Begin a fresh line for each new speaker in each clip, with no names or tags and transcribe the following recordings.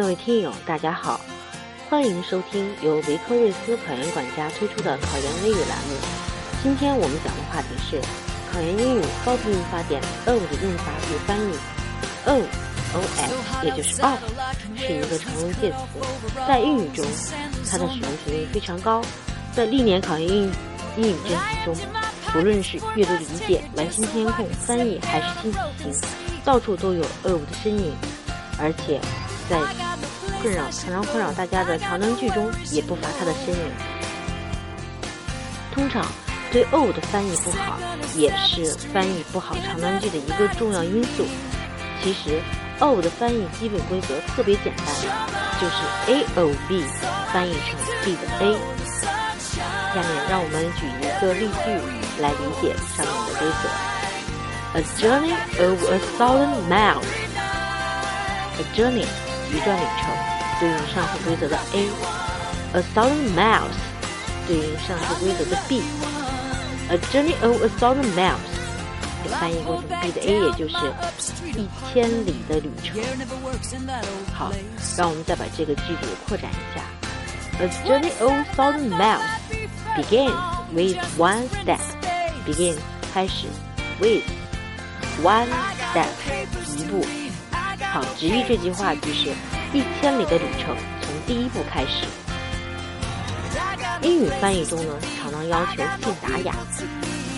各位听友，大家好，欢迎收听由维科瑞斯考研管家推出的考研微语栏目。今天我们讲的话题是考研英语高频语法点 of 的用法与翻译。o，o f，也就是 of 是一个常用介词，在英语中它的使用频率非常高，在历年考研英语英语真题中，不论是阅读理解、完形填空、翻译还是新题型，到处都有 of 的身影，而且在困扰常常困扰大家的长难句中也不乏它的身影。通常对 of 的翻译不好，也是翻译不好长难句的一个重要因素。其实，of 的翻译基本规则特别简单，就是 a o b 翻译成 b 的 a。下面让我们举一个例句来理解上面的规则：A journey of a thousand miles。A journey 一段旅程对应上述规则的 a，a thousand miles 对应上述规则的 b。A journey of a thousand miles 给。翻译过成 B 的 A，也就是一千里的旅程。好，让我们再把这个句子扩展一下。A journey of thousand miles begins with one step. Begins 开始，with one step 一步。好，直译这句话就是一千里的旅程从第一步开始。英语翻译中呢，常常要求信达雅。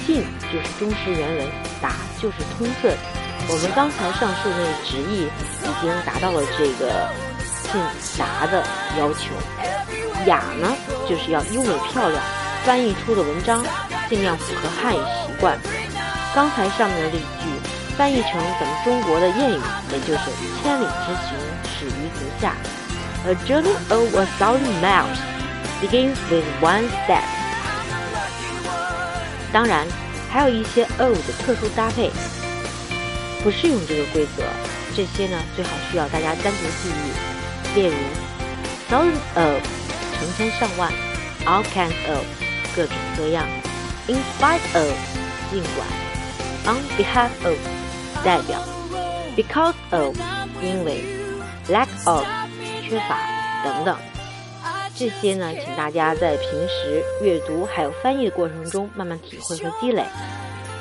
信就是忠实原文，达就是通顺。我们刚才上述那直译已经达到了这个信达的要求。雅呢，就是要优美漂亮，翻译出的文章尽量符合汉语习惯。刚才上面的例句翻译成咱们中国的谚语，也就是“千里之行，始于足下”。A journey of a thousand miles begins with one step. 当然，还有一些 of 的特殊搭配不适用这个规则，这些呢最好需要大家单独记忆。例如，thousands of 成千上万，all kinds of 各种各样，in spite of 尽管，on behalf of 代表，because of 因为，lack of 缺乏等等。这些呢，请大家在平时阅读还有翻译的过程中慢慢体会和积累。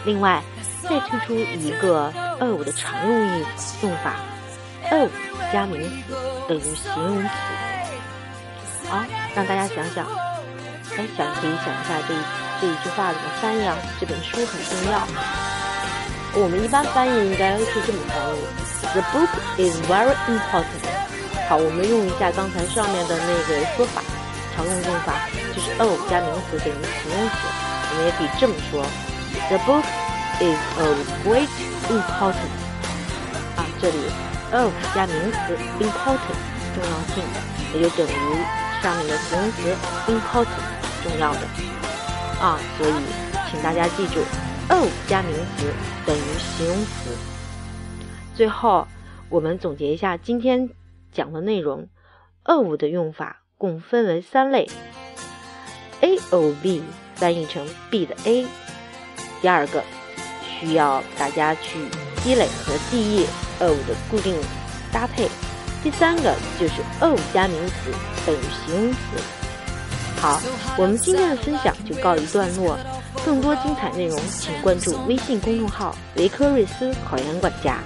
另外，再推出一个 of 的常用意用法：of 加名词等于形容词。好，让大家想想，哎，想可以想一下这一这一句话怎么翻译啊？这本书很重要。我们一般翻译应该是这么翻译：The book is very important. 好，我们用一下刚才上面的那个说法，常用用法就是 of 加名词等于形容词。我们也可以这么说：The book is of great importance。啊，这里 of 加名词 important 重要性，也就等于上面的形容词 important 重要的。啊，所以请大家记住，of 加名词等于形容词。最后，我们总结一下今天。讲的内容，of 的用法共分为三类，a o b 翻译成 b 的 a。第二个需要大家去积累和记忆 of 的固定搭配。第三个就是 of 加名词等于形容词。好，我们今天的分享就告一段落。更多精彩内容，请关注微信公众号“维科瑞斯考研管家”。